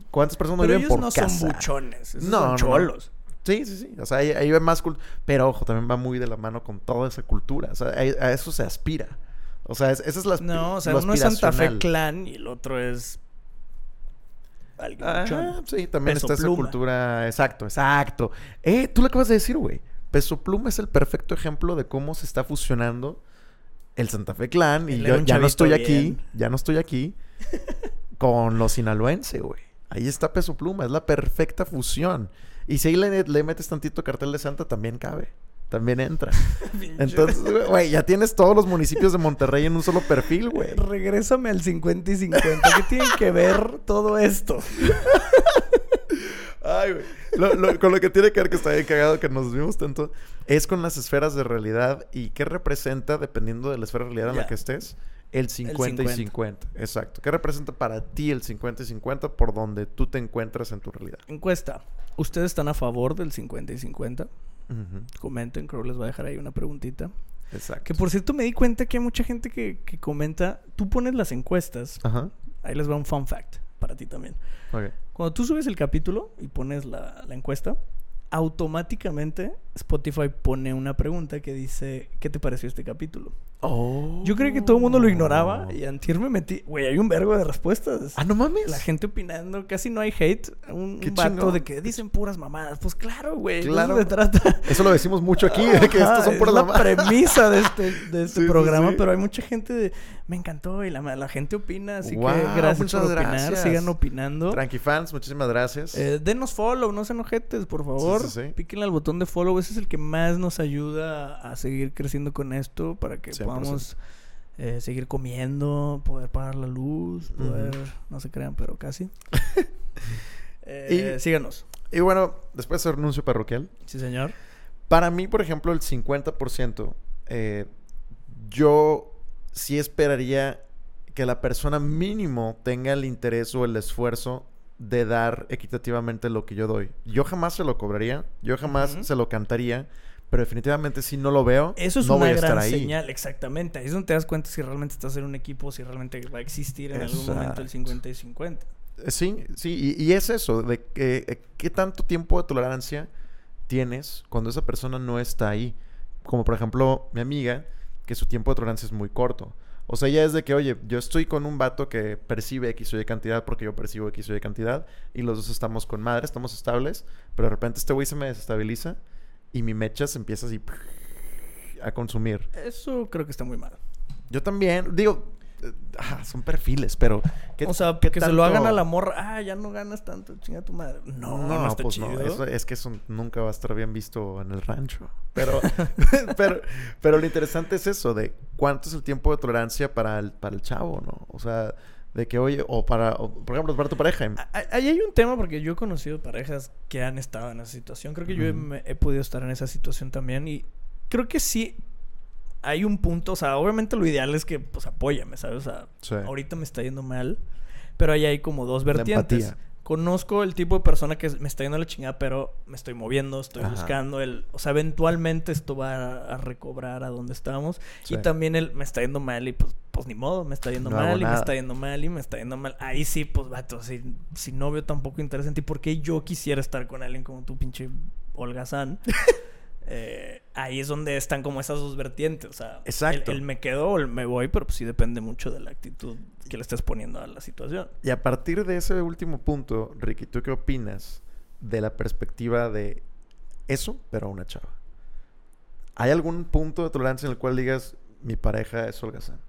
¿Cuántas personas Pero viven ellos por no casa? son buchones, esos No, son no, no. cholos. Sí, sí, sí. O sea, ahí, ahí va más cultura. Pero ojo, también va muy de la mano con toda esa cultura. O sea, ahí- a eso se aspira. O sea, es- esa es la No, o sea, uno es Santa Fe. Clan y el otro es. Alguien sí, también Peso está esa cultura. Exacto, exacto. Eh, tú lo acabas de decir, güey. Peso Pluma es el perfecto ejemplo de cómo se está fusionando el Santa Fe Clan. Y yo ya no estoy aquí, ya no estoy aquí, con los sinaloense, güey. Ahí está Peso Pluma, es la perfecta fusión. Y si ahí le, le metes tantito cartel de Santa, también cabe. También entra. Entonces, güey, ya tienes todos los municipios de Monterrey en un solo perfil, güey. Regrésame al 50 y 50. ¿Qué tiene que ver todo esto? Ay, güey. con lo que tiene que ver que está bien cagado que nos vimos tanto es con las esferas de realidad y qué representa, dependiendo de la esfera de realidad en la que estés, el 50, y 50. Exacto. ¿Qué representa para ti el 50 y 50 por donde tú te encuentras en tu realidad? Encuesta. ¿Ustedes están a favor del 50 y 50? Comenten, creo que les voy a dejar ahí una preguntita. Exacto. Que por cierto me di cuenta que hay mucha gente que, que comenta, tú pones las encuestas. Ajá. Ahí les va un fun fact para ti también. Cuando tú subes el capítulo y pones la, la encuesta, automáticamente Spotify pone una pregunta que dice, ¿qué te pareció este capítulo? Oh. Yo creí que todo el mundo lo ignoraba y antier me metí. Güey, hay un vergo de respuestas. Ah, no mames. La gente opinando, casi no hay hate. Un, vato de que dicen puras mamadas. Pues claro, güey. Claro. Eso trata. Eso lo decimos mucho aquí, de que estos son puras mamadas. Es la premisa de este, de este programa, pero hay mucha gente de. Me encantó y la, la gente opina, así que gracias por opinar. Sigan opinando. Tranqui fans, muchísimas gracias. Eh, denos follow, no sean ojetes, por favor. Píquenle al botón de follow. Ese es el que más nos ayuda a seguir creciendo con esto para que podamos eh, seguir comiendo, poder pagar la luz, poder, no se crean, pero casi. eh, y, síganos. Y bueno, después del anuncio parroquial. Sí, señor. Para mí, por ejemplo, el 50%, eh, yo sí esperaría que la persona mínimo tenga el interés o el esfuerzo de dar equitativamente lo que yo doy. Yo jamás se lo cobraría, yo jamás se lo cantaría, pero definitivamente si no lo veo, eso es no una voy a gran estar ahí. señal, exactamente. Ahí es donde te das cuenta si realmente estás en un equipo, si realmente va a existir en algún momento el 50 y 50. Eh, sí, sí, y, es eso, de que, eh, qué tanto tiempo de tolerancia tienes cuando esa persona no está ahí. Como por ejemplo mi amiga, que su tiempo de tolerancia es muy corto. O sea, ya es de que, oye, yo estoy con un vato que percibe X o Y cantidad porque yo percibo X o Y cantidad y los dos estamos con madre, estamos estables, pero de repente este güey se me desestabiliza y mi mecha se empieza así a consumir. Eso creo que está muy mal. Yo también, digo, eh, son perfiles, pero o sea, que se lo hagan a la morra, ah, ya no ganas tanto, chinga tu madre. No, no, está pues chido. No. es que eso nunca va a estar bien visto en el rancho. Pero, pero, pero lo interesante es eso, de cuánto es el tiempo de tolerancia para el, para el chavo, ¿no? O sea, de que, oye, o para, por ejemplo, para tu pareja. Ahí hay un tema porque yo he conocido parejas que han estado en esa situación. Creo que yo he, podido estar en esa situación también y creo que sí hay un punto, o sea, obviamente lo ideal es que, pues, apóyame, ¿sabes? O sea, ahorita me está yendo mal, pero ahí hay como dos vertientes conozco el tipo de persona que me está yendo a la chingada, pero me estoy moviendo, estoy buscando el, o sea, eventualmente esto va a, recobrar a donde estamos y también él me está yendo mal y pues, pues ni modo, me está yendo mal y me está yendo mal y me está yendo mal. Ahí sí, pues vato, si, si no veo tampoco interés en ti, ¿por qué yo quisiera estar con alguien como tú, pinche holgazán? Eh, ahí es donde están como esas dos vertientes. O sea, Exacto. El, me quedo o el me voy, pero pues sí depende mucho de la actitud que le estés poniendo a la situación. Y a partir de ese último punto, Ricky, ¿tú qué opinas de la perspectiva de eso, pero a una chava? ¿Hay algún punto de tolerancia en el cual digas, mi pareja es holgazán?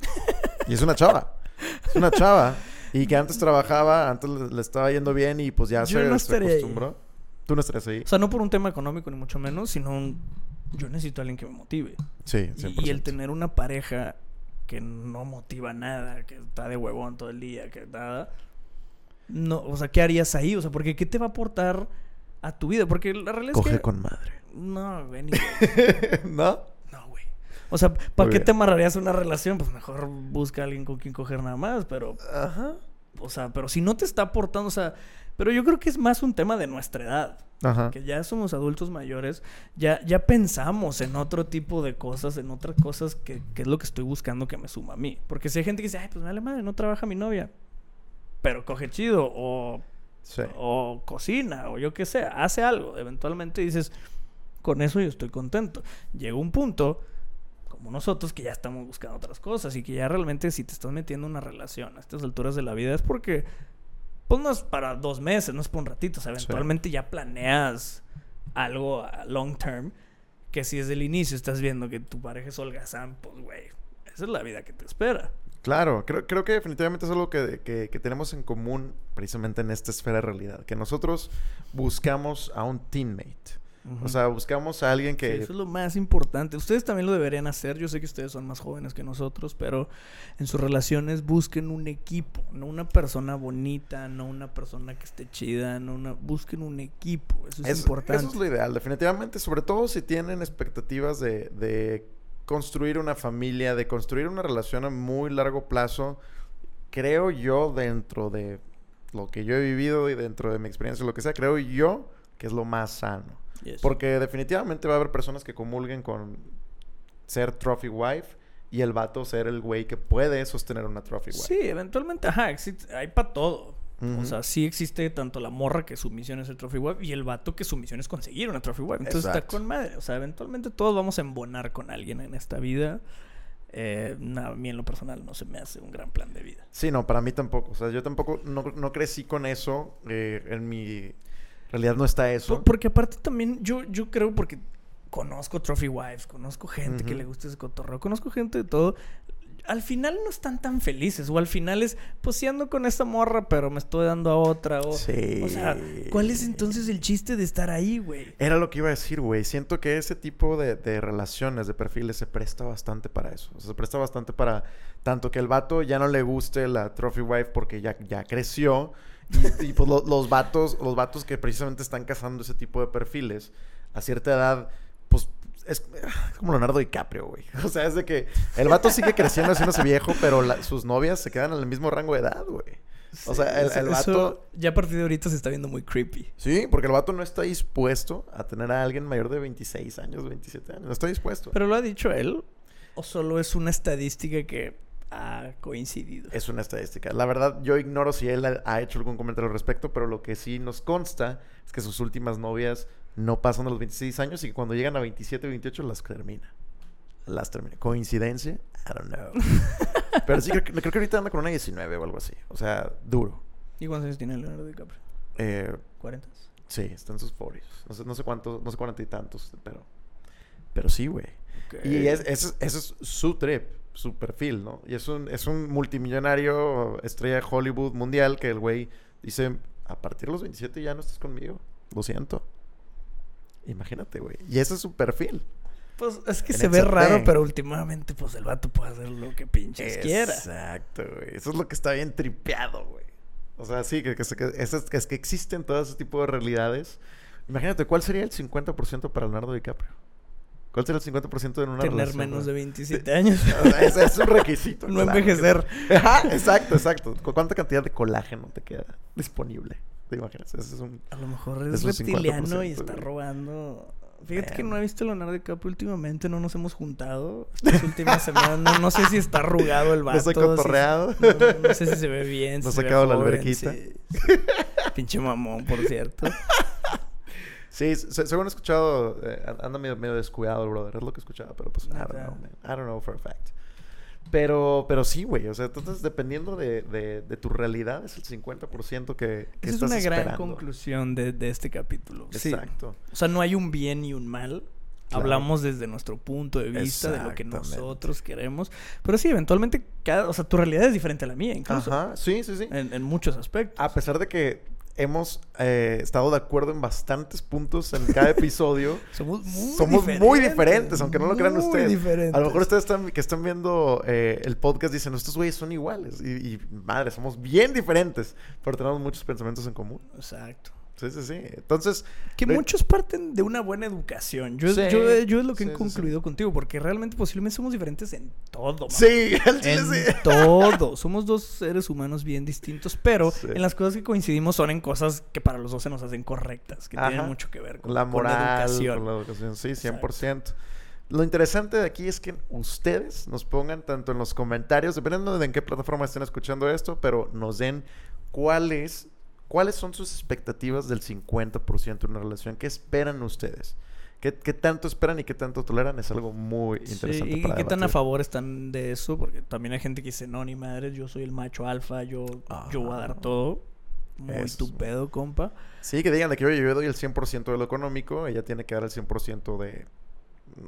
y es una chava. Es una chava. Y que antes trabajaba, antes le, estaba yendo bien y pues ya se, acostumbró. Tú no estarías ahí. O sea, no por un tema económico ni mucho menos, sino yo necesito a alguien que me motive. Sí, Y, y, el tener una pareja que no motiva nada, que está de huevón todo el día, que nada. No, o sea, ¿qué harías ahí? O sea, porque ¿qué te va a aportar a tu vida? Porque la realidad Coge es que... con madre. No, ven ¿No? No, güey. O sea, ¿para qué te amarrarías una relación? Pues mejor busca a alguien con quien coger nada más, pero... Ajá. O sea, pero si no te está aportando, o sea, pero yo creo que es más un tema de nuestra edad. Ajá. Que ya somos adultos mayores, ya, ya pensamos en otro tipo de cosas, en otras cosas que, que, es lo que estoy buscando que me suma a mí. Porque si hay gente que dice, ay, pues me vale madre, no trabaja mi novia, pero coge chido, o, o cocina, o yo qué sé, hace algo. Eventualmente dices, con eso yo estoy contento. Llega un punto como nosotros que ya estamos buscando otras cosas y que ya realmente si te estás metiendo en una relación a estas alturas de la vida es porque pues no es para dos meses, no es por un ratito. O sea, eventualmente ya planeas algo a long term. Que si desde el inicio estás viendo que tu pareja es holgazán, pues, güey, esa es la vida que te espera. Claro, creo, creo que definitivamente es algo que, que, que, tenemos en común precisamente en esta esfera de realidad. Que nosotros buscamos a un teammate. O sea, buscamos a alguien que... eso es lo más importante. Ustedes también lo deberían hacer. Yo sé que ustedes son más jóvenes que nosotros, pero en sus relaciones busquen un equipo, no una persona bonita, no una persona que esté chida, no una... Busquen un equipo. Eso es, importante. Eso es lo ideal, definitivamente. Sobre todo si tienen expectativas de, de construir una familia, de construir una relación a muy largo plazo. Creo yo, dentro de lo que yo he vivido y dentro de mi experiencia, lo que sea, creo yo que es lo más sano. Porque definitivamente va a haber personas que comulguen con ser trophy wife y el vato ser el güey que puede sostener una trophy wife. Sí, eventualmente, ajá, hay para todo. O sea, sí existe tanto la morra que su misión es el trophy wife y el vato que su misión es conseguir una trophy wife. Entonces está con madre. O sea, eventualmente todos vamos a embonar con alguien en esta vida. Eh, a mí en lo personal no se me hace un gran plan de vida. Sí, no, para mí tampoco. O sea, yo tampoco no, no crecí con eso eh, en mi realidad no está eso. porque aparte también yo, yo creo, porque conozco Trophy Wives, conozco gente que le gusta ese cotorreo, conozco gente de todo. Al final no están tan felices, o al final es, pues sí ando con esta morra, pero me estoy dando a otra. O, sí. o sea, ¿cuál es entonces el chiste de estar ahí, güey? Era lo que iba a decir, güey. Siento que ese tipo de, de, relaciones, de perfiles, se presta bastante para eso. O sea, se presta bastante para tanto que el vato ya no le guste la Trophy Wife porque ya, ya creció y, pues los vatos, los vatos que precisamente están cazando ese tipo de perfiles, a cierta edad, pues es, como Leonardo DiCaprio, güey. O sea, es de que el vato sigue creciendo, haciéndose viejo, pero sus novias se quedan en el mismo rango de edad, güey. o sea, el, vato... ya a partir de ahorita se está viendo muy creepy. Sí, porque el vato no está dispuesto a tener a alguien mayor de 26 años, 27 años. No está dispuesto. ¿Pero lo ha dicho él? ¿O solo es una estadística que ha coincidido. Es una estadística. La verdad, yo ignoro si él ha hecho algún comentario al respecto, pero lo que sí nos consta es que sus últimas novias no pasan a los 26 años y que cuando llegan a 27, 28 las termina. Las termina. ¿Coincidencia? I don't know. pero sí, creo, que ahorita anda con una 19 o algo así. O sea, duro. ¿Y cuántos años tiene Leonardo DiCaprio? Eh, ¿40? Sí, está en sus 40 No sé, no sé cuántos, no sé cuarenta y tantos, pero... Pero sí, güey. Y es, ese es su trip su perfil, ¿no? Y es un, es un multimillonario, estrella de Hollywood mundial, que el güey dice, a partir de los 27 ya no estás conmigo, lo siento. Imagínate, güey. Y ese es su perfil. Pues es que se ve raro, pero últimamente, pues el vato puede hacer lo que pinches quiera. Exacto, güey. Eso es lo que está bien tripeado, güey. O sea, sí, que, que, es, es que existen todo ese tipo de realidades. Imagínate, ¿cuál sería el 50% para Leonardo DiCaprio? ¿Cuál será el 50% en una Tener menos de 27 años. Ese es un requisito. no envejecer. exacto, exacto. ¿Cuánta cantidad de colágeno te queda disponible? ¿Te imaginas? Ese es un, A lo mejor es, reptiliano y está robando. Fíjate que no he visto a Leonardo DiCaprio últimamente, no nos hemos juntado estas últimas semanas. No, sé si está arrugado el vato. No se cotorreado. no, sé si se ve bien. No se ha quedado la alberquita. Pinche mamón, por cierto. Sí, según he escuchado, eh, anda medio, medio, descuidado brother. Es lo que he escuchado, pero pues, I don't know, man. I don't know for a fact. Pero, pero sí, güey. O sea, entonces, dependiendo de, de, tu realidad, es el 50% que, que Esa es una gran conclusión de, de este capítulo. Exacto. O sea, no hay un bien y un mal. Hablamos desde nuestro punto de vista, de lo que nosotros queremos. Pero sí, eventualmente, cada, o sea, tu realidad es diferente a la mía, incluso. Ajá, sí, sí, sí. En, en muchos aspectos. A pesar de que hemos eh, estado de acuerdo en bastantes puntos en cada episodio. somos muy somos diferentes. muy diferentes, aunque no lo crean ustedes. A lo mejor ustedes están, que están viendo eh, el podcast dicen, estos güeyes son iguales. Y, y, madre, somos bien diferentes, pero tenemos muchos pensamientos en común. Exacto. Sí, sí, sí. Entonces. Que muchos parten de una buena educación. Yo, yo, yo, es lo que he concluido contigo, porque realmente posiblemente somos diferentes en todo. Sí, en todo. Somos dos seres humanos bien distintos, pero en las cosas que coincidimos son en cosas que para los dos se nos hacen correctas, que tienen mucho que ver con la moral, con la educación. Sí, 100%. Lo interesante de aquí es que ustedes nos pongan tanto en los comentarios, dependiendo de en qué plataforma estén escuchando esto, pero nos den cuál es ¿Cuáles son sus expectativas del 50% de una relación? ¿Qué esperan ustedes? ¿Qué, tanto esperan y qué tanto toleran? Es algo muy interesante. Sí, ¿Y qué tan a favor están de eso? Porque también hay gente que dice, no, ni madre, yo soy el macho alfa, yo, yo voy a dar todo. Muy tu pedo, compa. Sí, que digan de que yo doy el 100% de lo económico, ella tiene que dar el 100% de,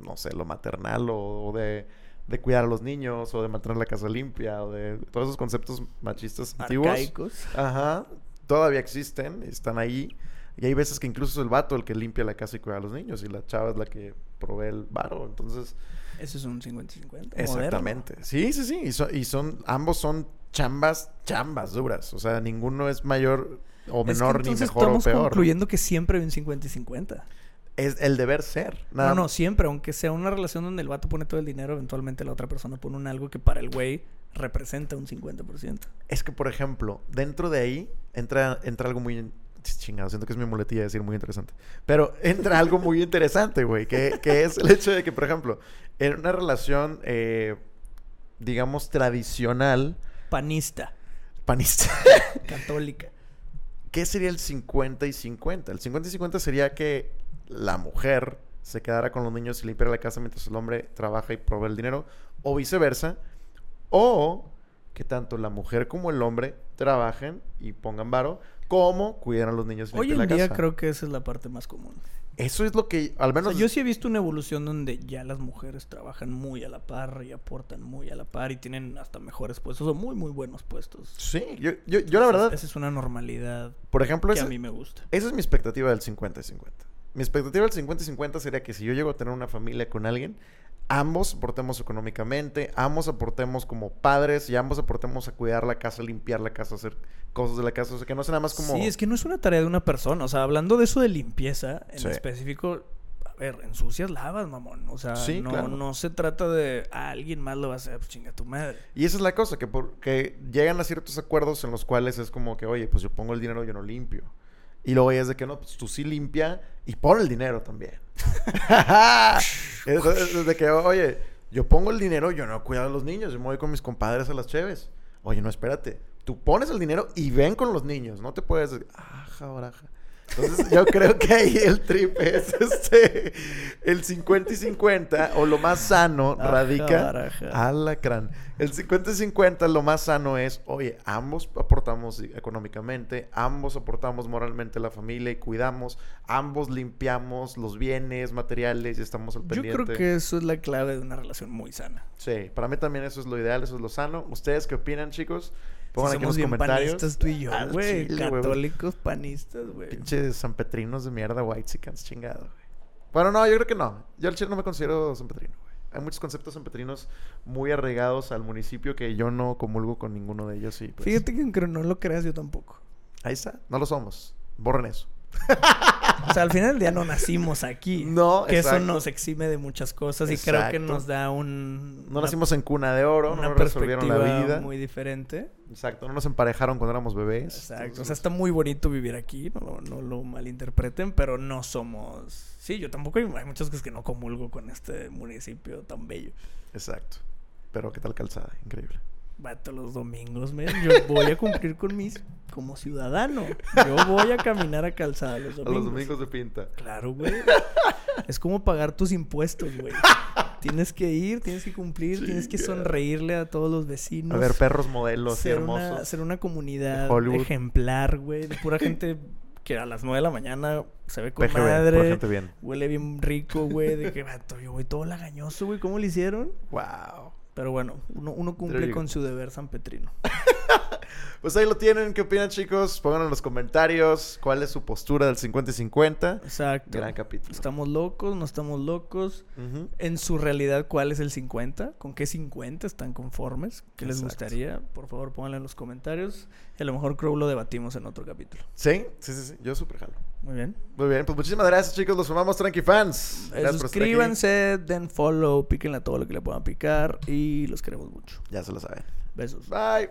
no sé, lo maternal o, de, de, cuidar a los niños o de mantener la casa limpia o de todos esos conceptos machistas antiguos. Arcaicos. Ajá todavía existen, están ahí. Y hay veces que incluso es el vato el que limpia la casa y cuida a los niños y la chava es la que provee el varo. Entonces, Eso es un 50-50. exactamente. Sí, sí, sí. Y, son, y son, ambos son chambas, chambas duras. O sea, ninguno es mayor o moderno. Es que menor ni mejor o estamos peor. concluyendo que siempre hay un 50 y 50. Es el deber ser. Nada No, no, siempre. Aunque sea una relación donde el vato pone todo el dinero, eventualmente la otra persona pone un algo que para el güey representa un 50%. Es que, por ejemplo, dentro de ahí entra, entra algo muy... Chingado, siento que es mi muletilla decir muy interesante. Pero entra algo muy interesante, güey, que, que es el hecho de que, por ejemplo, en una relación, eh, digamos, tradicional, Panista, panista, católica. ¿qué sería el 50 y 50? El 50 y 50 sería que la mujer se quedara con los niños y limpiara la casa mientras el hombre trabaja y provee el dinero, o viceversa, o que tanto la mujer como el hombre trabajen y pongan varo, como cuiden a los niños y Hoy en la día casa. creo que esa es la parte más común. Eso es lo que, al O menos... sea, yo sí he visto una evolución donde ya las mujeres trabajan muy a la par y aportan muy a la par y tienen hasta mejores puestos o muy, muy buenos puestos. Sí, yo, yo, yo la verdad, Esa es una normalidad por ejemplo, que a mí me gusta. esa es mi expectativa del 50 y 50. Mi expectativa del 50 y 50 sería que si yo llego a tener una familia con alguien, ambos aportemos económicamente, ambos aportemos como padres y ambos aportemos a cuidar la casa, limpiar la casa, hacer cosas de la casa. O sea, que no sea nada más como... Sí, es que no es una tarea de una persona. O sea, hablando de eso de limpieza, en Sí. específico, a ver, ensucias lavas, mamón. O sea, Sí, no, claro. no se trata de "Ah, alguien más lo va a hacer, pues chinga tu madre. Y esa es la cosa, que, por- que llegan a ciertos acuerdos en los cuales es como que, oye, pues yo pongo el dinero, yo no limpio. Y luego ya es de que no, pues tú sí limpia y pon el dinero también. es, es de que, oye, yo pongo el dinero, yo no cuido a los niños, yo me voy con mis compadres a las cheves. Oye, no, espérate. Tú pones el dinero y ven con los niños. No te puedes decir, aja, baraja. Entonces, yo creo que ahí el trip es este, el 50 y 50, o lo más sano, Aja, radica. Alacrán. El 50 y 50, lo más sano es, oye, ambos aportamos económicamente, ambos aportamos moralmente a la familia y cuidamos, ambos limpiamos los bienes materiales y estamos al Yo pendiente. creo que eso es la clave de una relación muy sana. Sí, para mí también eso es lo ideal, eso es lo sano. ¿Ustedes qué opinan, chicos? Pongan Si aquí en somos los bien comentarios. panistas tú y yo, Al güey. chile, güey. Católicos panistas, güey. Pinches sanpetrinos de mierda, white chingado, güey. Bueno, no, yo creo que no. Yo al chile no me considero sanpetrino, güey. Hay muchos conceptos sanpetrinos muy arraigados al municipio que yo no comulgo con ninguno de ellos y pues... Fíjate que aunque no lo creas, yo tampoco. Ahí está, no lo somos. Borren eso. O sea, al final del día no nacimos aquí. No, Que eso nos exime de muchas cosas y creo que nos da un... No una- nacimos en cuna de oro, no una nos resolvieron la vida. muy diferente. Exacto, no nos emparejaron cuando éramos bebés. Exacto. O sea, está muy bonito vivir aquí, no, lo- no lo malinterpreten, pero no somos... Sí, yo tampoco hay, hay muchas cosas que no comulgo con este municipio tan bello. Exacto. Pero qué tal calzada, increíble. Vato, los domingos, men, yo voy a cumplir con mis... Como ciudadano. Yo voy a caminar a calzada los A domingos. los domingos de pinta. Claro, güey. es como pagar tus impuestos, güey. Tienes que ir, tienes que cumplir, tienes que sonreírle a todos los vecinos. A ver, perros modelos y ser hermosos. una, ser una comunidad ejemplar, güey. De pura gente que a las 9 de la mañana se ve con pura madre. gente bien. Huele bien rico, güey. De que, vato, yo voy todo lagañoso, güey. ¿Cómo le hicieron? Wow. Pero bueno, uno, cumple con su deber sanpetrino. Pues ahí lo tienen. ¿Qué opinan, chicos? Pongan en los comentarios cuál es su postura del 50 y 50. Exacto. Gran capítulo. ¿Estamos locos? ¿No estamos locos? En su realidad, ¿cuál es el 50? ¿Con qué 50 están conformes? ¿Qué les gustaría? Por favor, pónganlo en los comentarios. Y a lo mejor Crow lo debatimos en otro capítulo. Sí, sí, sí, sí. Yo súper jalo. Muy bien. Muy bien, pues muchísimas gracias, chicos. Los amamos, Tranqui Fans. Eh, gracias Suscríbanse, den follow, píquenle a todo lo que le puedan picar y los queremos mucho. Ya se lo saben. Besos. Bye.